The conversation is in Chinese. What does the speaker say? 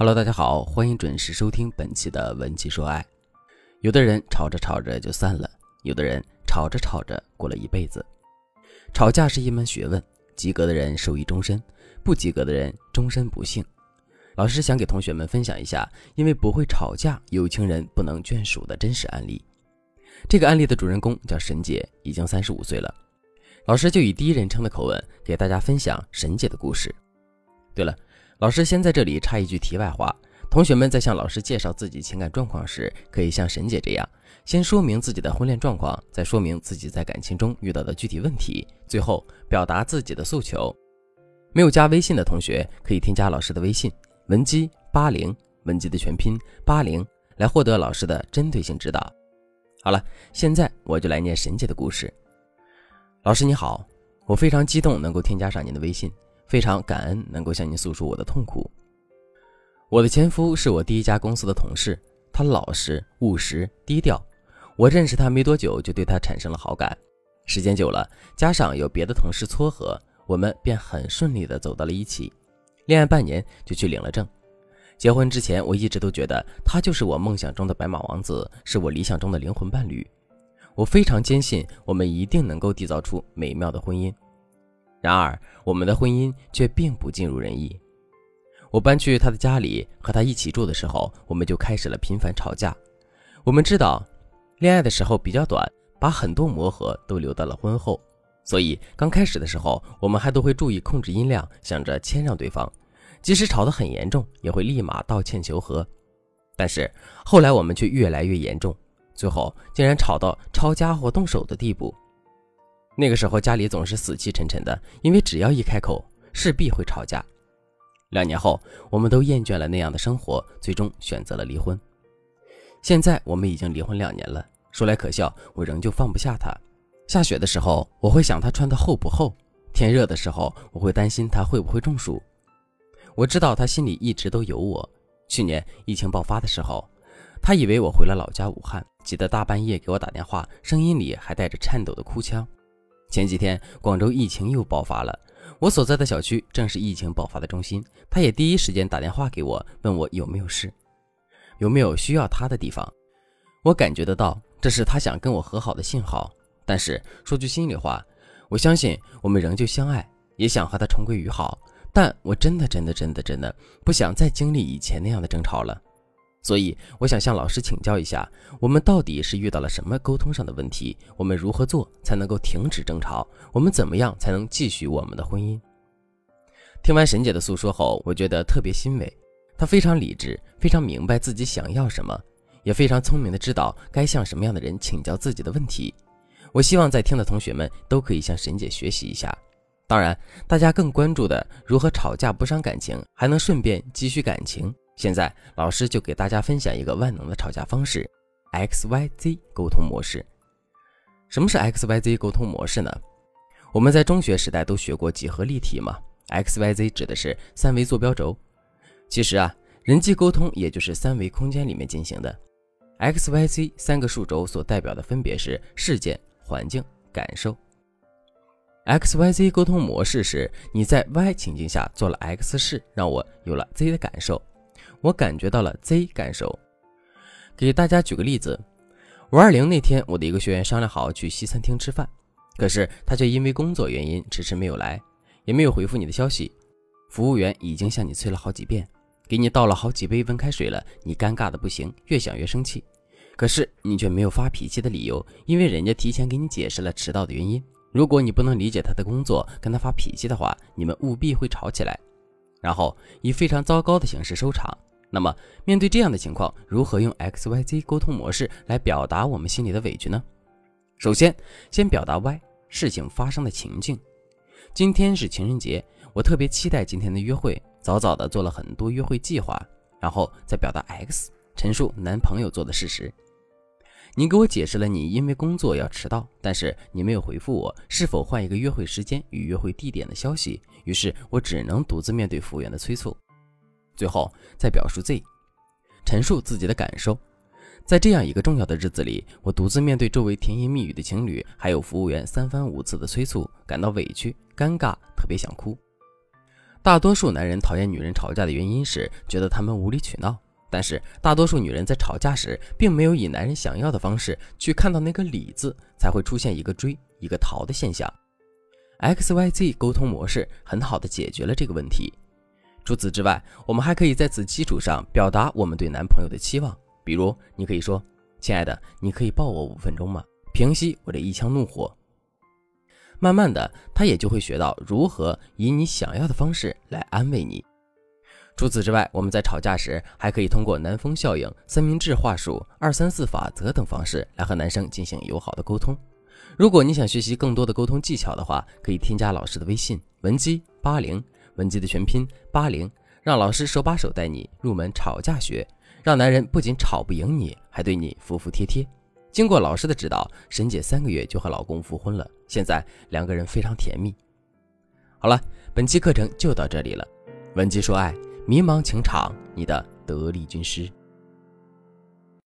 Hello，大家好，欢迎准时收听本期的文姬说爱。有的人吵着吵着就散了，有的人吵着吵着过了一辈子。吵架是一门学问，及格的人受益终身，不及格的人终身不幸。老师想给同学们分享一下，因为不会吵架，有情人不能眷属的真实案例。这个案例的主人公叫沈姐，已经三十五岁了。老师就以第一人称的口吻给大家分享沈姐的故事。对了。老师先在这里插一句题外话：同学们在向老师介绍自己情感状况时，可以像沈姐这样，先说明自己的婚恋状况，再说明自己在感情中遇到的具体问题，最后表达自己的诉求。没有加微信的同学可以添加老师的微信文姬八零，文姬的全拼八零，来获得老师的针对性指导。好了，现在我就来念沈姐的故事。老师你好，我非常激动能够添加上您的微信。非常感恩能够向您诉说我的痛苦。我的前夫是我第一家公司的同事，他老实务实、低调。我认识他没多久就对他产生了好感，时间久了，加上有别的同事撮合，我们便很顺利的走到了一起。恋爱半年就去领了证。结婚之前，我一直都觉得他就是我梦想中的白马王子，是我理想中的灵魂伴侣。我非常坚信我们一定能够缔造出美妙的婚姻。然而，我们的婚姻却并不尽如人意。我搬去他的家里和他一起住的时候，我们就开始了频繁吵架。我们知道，恋爱的时候比较短，把很多磨合都留到了婚后，所以刚开始的时候，我们还都会注意控制音量，想着谦让对方，即使吵得很严重，也会立马道歉求和。但是后来我们却越来越严重，最后竟然吵到抄家伙、动手的地步。那个时候家里总是死气沉沉的，因为只要一开口，势必会吵架。两年后，我们都厌倦了那样的生活，最终选择了离婚。现在我们已经离婚两年了，说来可笑，我仍旧放不下他。下雪的时候，我会想他穿的厚不厚；天热的时候，我会担心他会不会中暑。我知道他心里一直都有我。去年疫情爆发的时候，他以为我回了老家武汉，急得大半夜给我打电话，声音里还带着颤抖的哭腔。前几天，广州疫情又爆发了，我所在的小区正是疫情爆发的中心。他也第一时间打电话给我，问我有没有事，有没有需要他的地方。我感觉得到，这是他想跟我和好的信号。但是说句心里话，我相信我们仍旧相爱，也想和他重归于好。但我真的真的真的真的不想再经历以前那样的争吵了。所以，我想向老师请教一下，我们到底是遇到了什么沟通上的问题？我们如何做才能够停止争吵？我们怎么样才能继续我们的婚姻？听完沈姐的诉说后，我觉得特别欣慰。她非常理智，非常明白自己想要什么，也非常聪明的知道该向什么样的人请教自己的问题。我希望在听的同学们都可以向沈姐学习一下。当然，大家更关注的如何吵架不伤感情，还能顺便积蓄感情。现在，老师就给大家分享一个万能的吵架方式 ——X Y Z 沟通模式。什么是 X Y Z 沟通模式呢？我们在中学时代都学过几何立体嘛？X Y Z 指的是三维坐标轴。其实啊，人际沟通也就是三维空间里面进行的。X Y Z 三个数轴所代表的分别是事件、环境、感受。X Y Z 沟通模式是你在 Y 情境下做了 X 事，让我有了 Z 的感受。我感觉到了 Z 感受。给大家举个例子，五二零那天，我的一个学员商量好去西餐厅吃饭，可是他却因为工作原因迟迟没有来，也没有回复你的消息。服务员已经向你催了好几遍，给你倒了好几杯温开水了，你尴尬的不行，越想越生气。可是你却没有发脾气的理由，因为人家提前给你解释了迟到的原因。如果你不能理解他的工作，跟他发脾气的话，你们务必会吵起来，然后以非常糟糕的形式收场。那么，面对这样的情况，如何用 X Y Z 沟通模式来表达我们心里的委屈呢？首先，先表达 Y 事情发生的情境。今天是情人节，我特别期待今天的约会，早早的做了很多约会计划。然后再表达 X，陈述男朋友做的事实。你给我解释了你因为工作要迟到，但是你没有回复我是否换一个约会时间与约会地点的消息，于是我只能独自面对服务员的催促。最后再表述 Z，陈述自己的感受。在这样一个重要的日子里，我独自面对周围甜言蜜语的情侣，还有服务员三番五次的催促，感到委屈、尴尬，特别想哭。大多数男人讨厌女人吵架的原因是觉得她们无理取闹，但是大多数女人在吵架时，并没有以男人想要的方式去看到那个理字，才会出现一个追一个逃的现象。X Y Z 沟通模式很好的解决了这个问题。除此之外，我们还可以在此基础上表达我们对男朋友的期望，比如你可以说：“亲爱的，你可以抱我五分钟吗？平息我的一腔怒火。”慢慢的，他也就会学到如何以你想要的方式来安慰你。除此之外，我们在吵架时还可以通过南风效应、三明治话术、二三四法则等方式来和男生进行友好的沟通。如果你想学习更多的沟通技巧的话，可以添加老师的微信文姬八零，文姬的全拼八零，让老师手把手带你入门吵架学，让男人不仅吵不赢你，还对你服服帖帖。经过老师的指导，沈姐三个月就和老公复婚了，现在两个人非常甜蜜。好了，本期课程就到这里了。文姬说爱，迷茫情场，你的得力军师。